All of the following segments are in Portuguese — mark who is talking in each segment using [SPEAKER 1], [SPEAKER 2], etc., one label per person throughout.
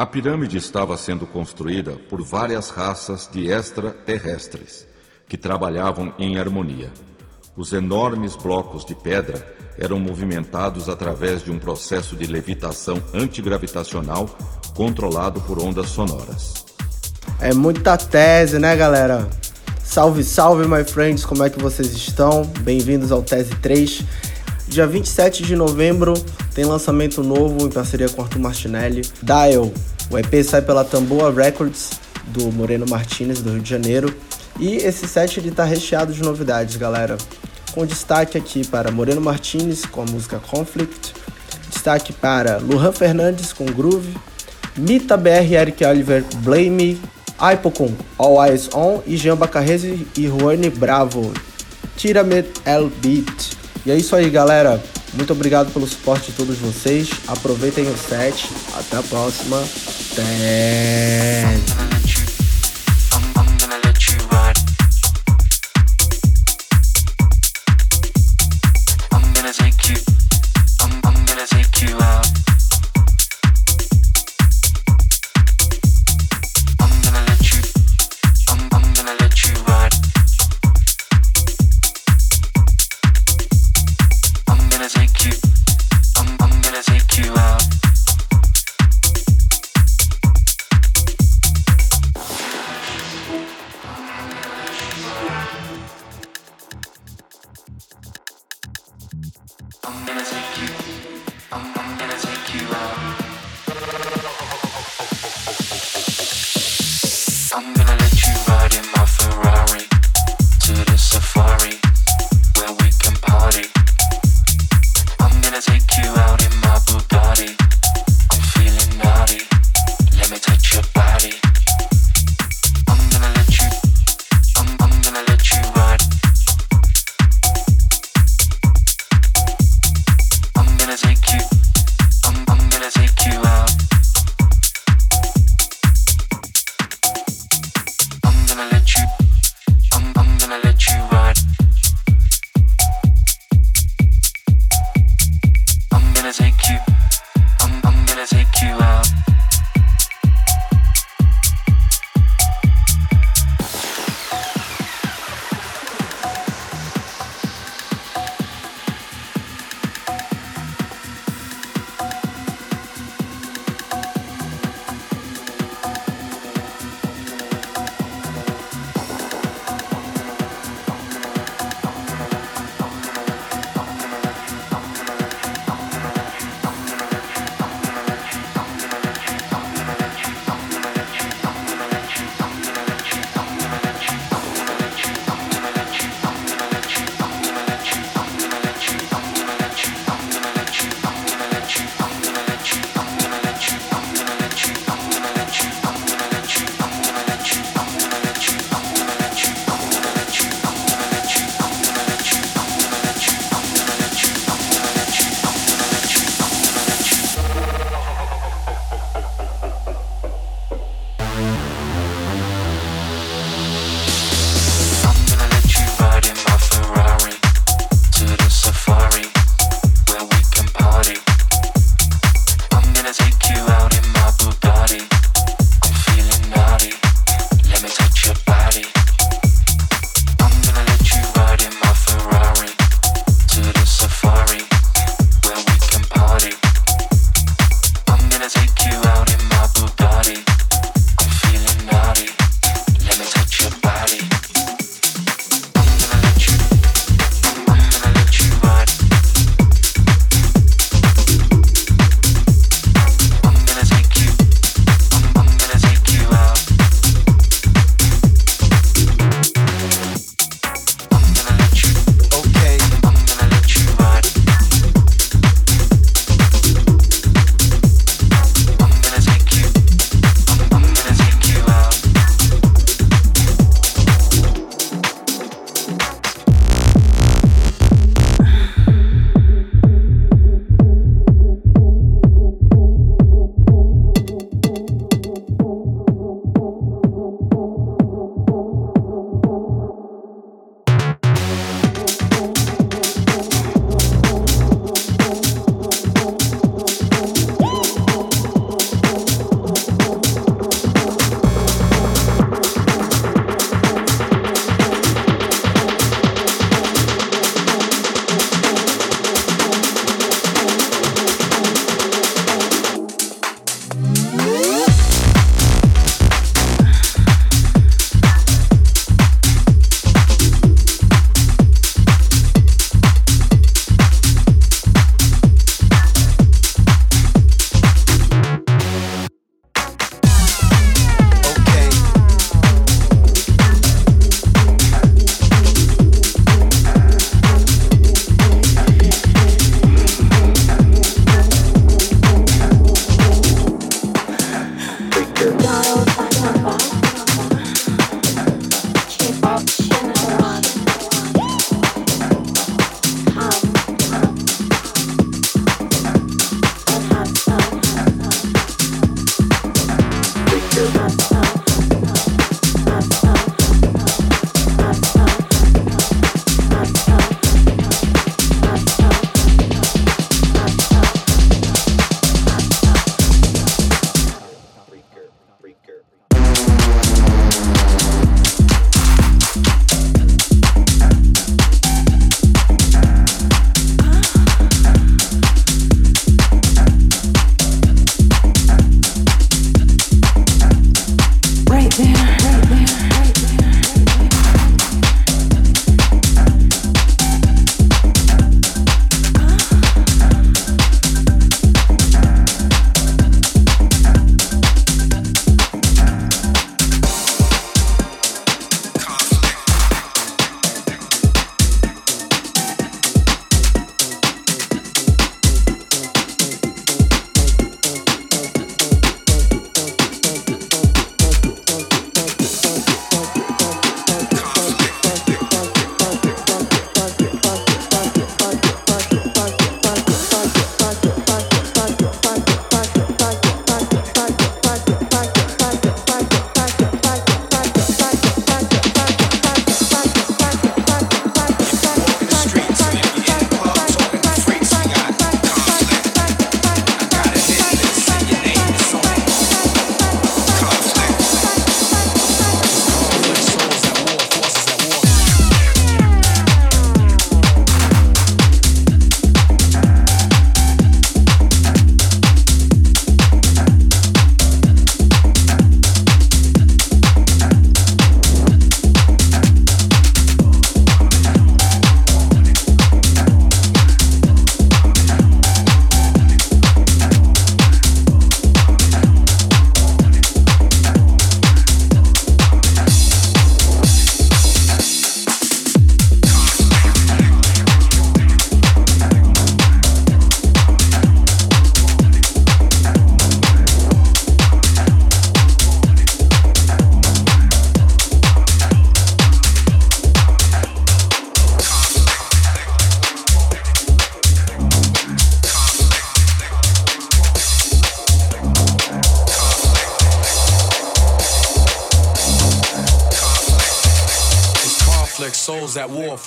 [SPEAKER 1] A pirâmide estava sendo construída por várias raças de extraterrestres que trabalhavam em harmonia. Os enormes blocos de pedra eram movimentados através de um processo de levitação antigravitacional controlado por ondas sonoras.
[SPEAKER 2] É muita tese, né, galera? Salve, salve, my friends, como é que vocês estão? Bem-vindos ao Tese 3. Dia 27 de novembro tem lançamento novo em parceria com Arthur Martinelli, Dial. O EP sai pela Tamboa Records, do Moreno Martinez, do Rio de Janeiro. E esse set ele tá recheado de novidades, galera. Com destaque aqui para Moreno Martinez com a música Conflict, destaque para Lujan Fernandes com Groove, Mita BR Eric Oliver Blame Me, Aipo com All Eyes On e Jean Bacarrese e Juane Bravo, Tira-me El Beat. E é isso aí, galera. Muito obrigado pelo suporte de todos vocês. Aproveitem o set. Até a próxima. Até.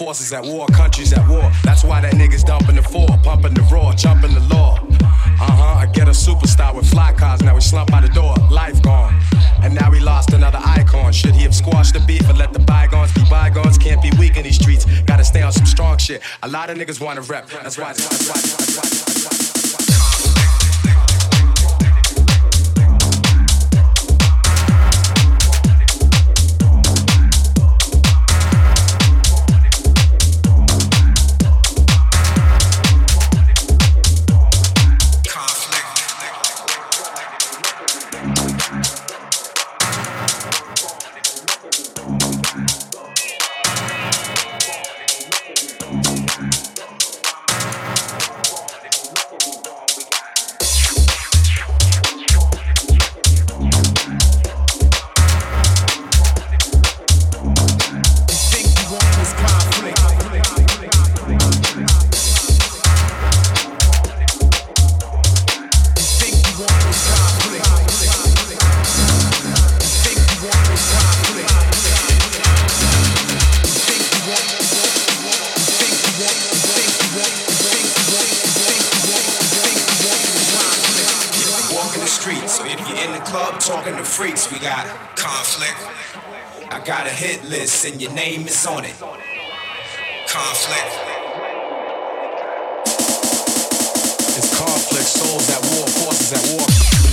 [SPEAKER 3] Forces at war, countries at war. That's why that nigga's dumping the four, pumping the raw, jumping the law. Uh huh, I get a superstar with fly cars, now he slump by the door, life gone. And now he lost another icon. Should he have squashed the beef and let the bygones be bygones? Can't be weak in these streets, gotta stay on some strong shit. A lot of niggas wanna rep, that's why. That's why, that's why, that's why.
[SPEAKER 4] And your name is on it. Conflict.
[SPEAKER 3] It's conflict, souls at war, forces at war.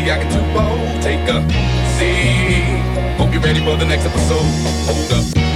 [SPEAKER 5] I acting too bold. Take a
[SPEAKER 6] seat. Hope you're ready for the next episode. Hold up.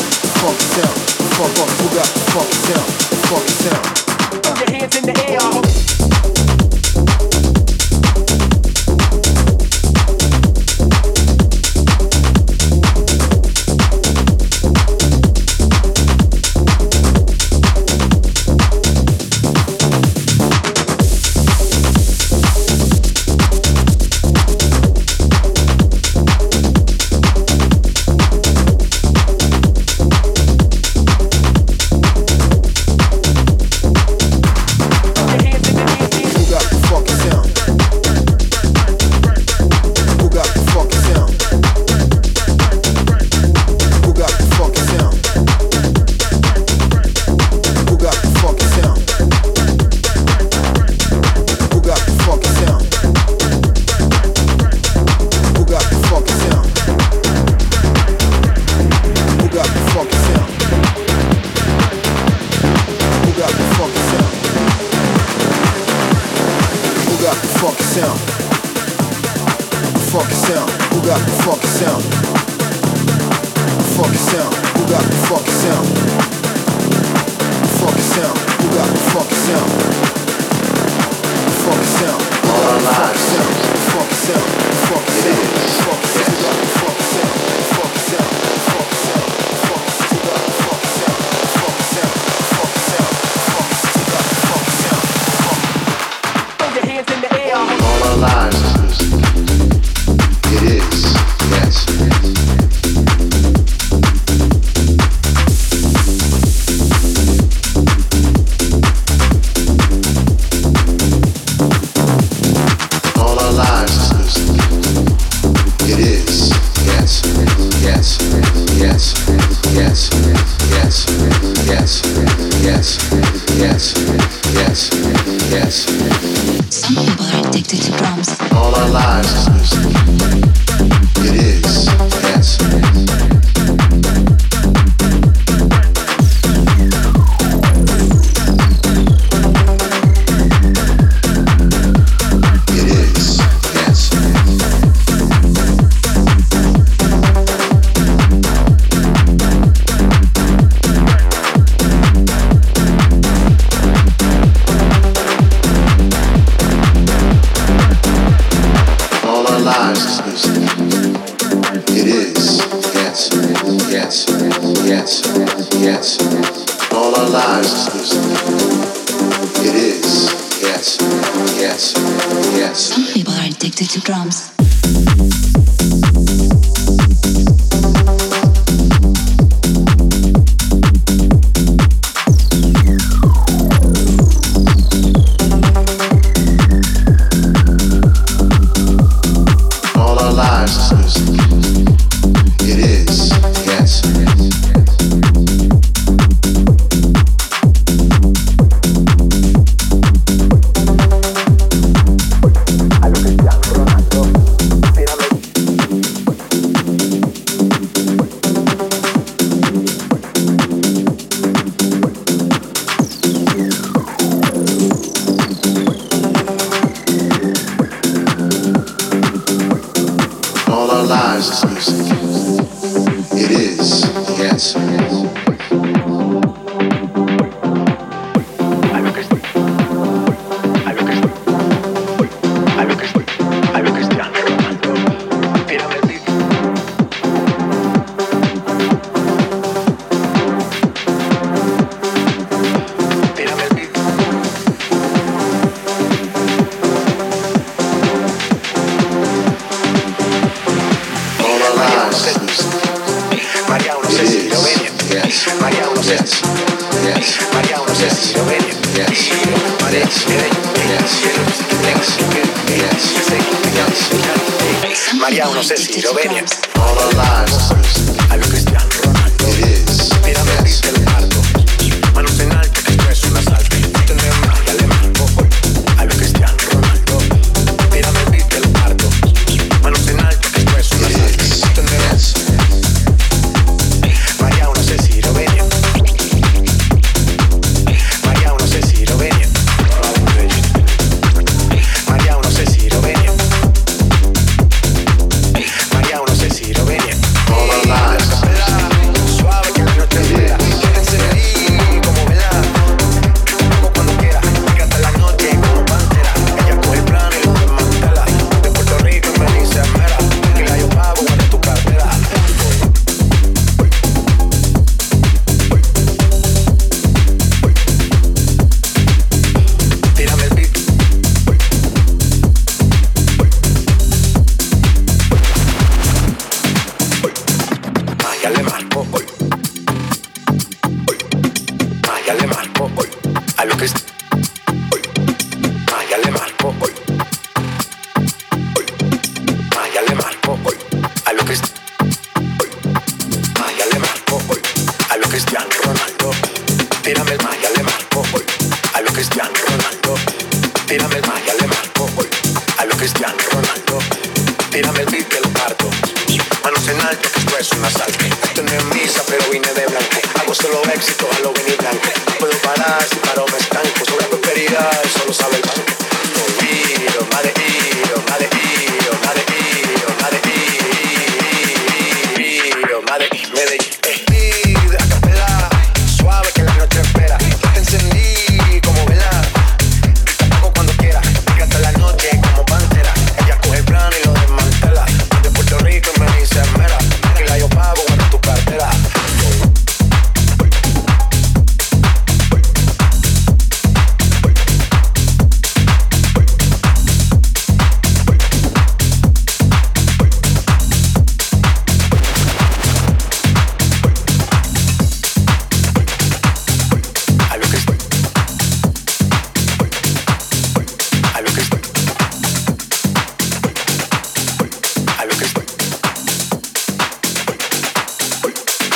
[SPEAKER 6] yourself, fuck yourself, fuck, fuck, fuck up, fuck yourself, fuck yourself.
[SPEAKER 3] Put your hands in the air.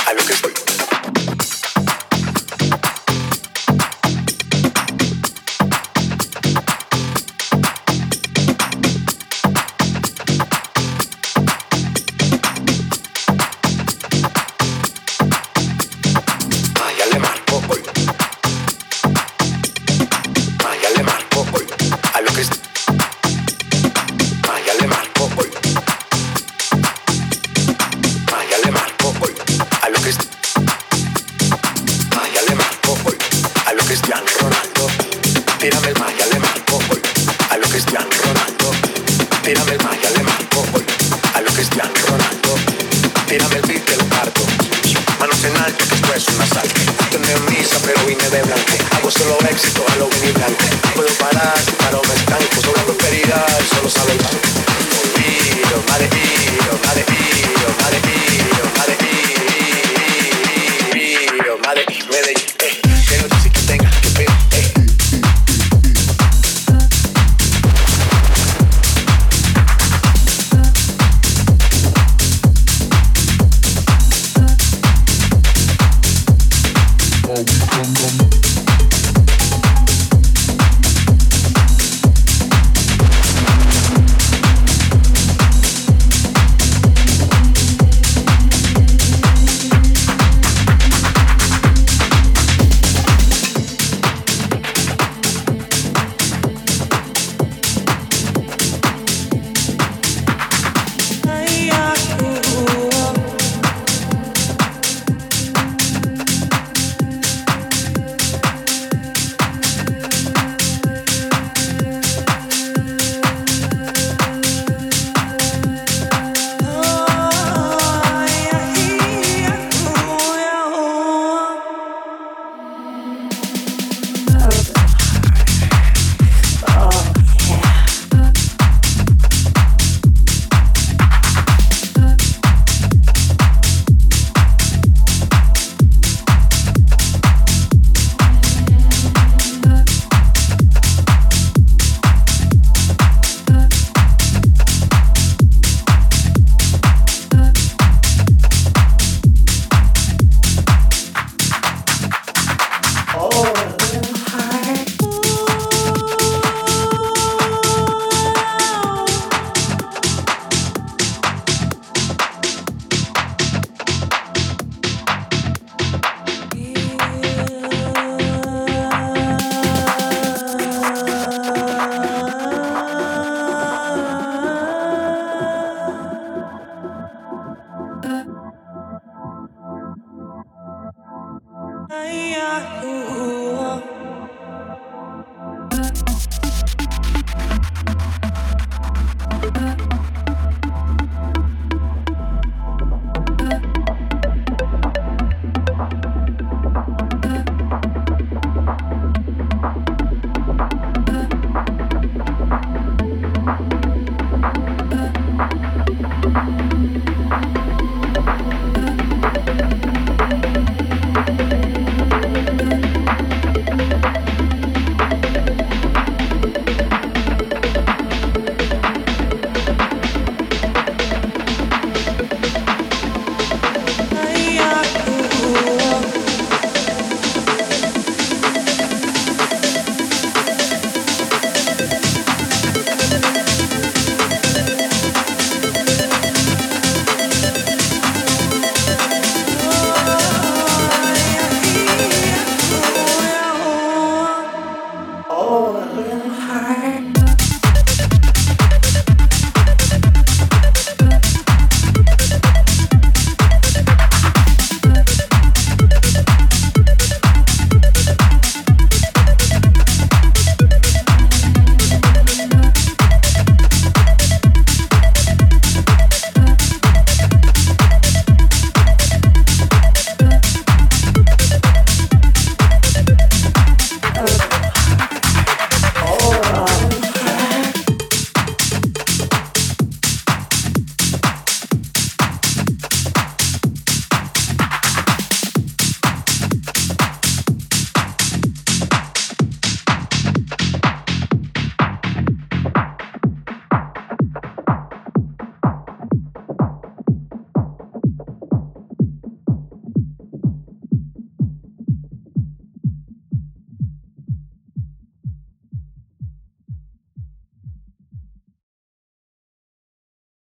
[SPEAKER 4] a lo que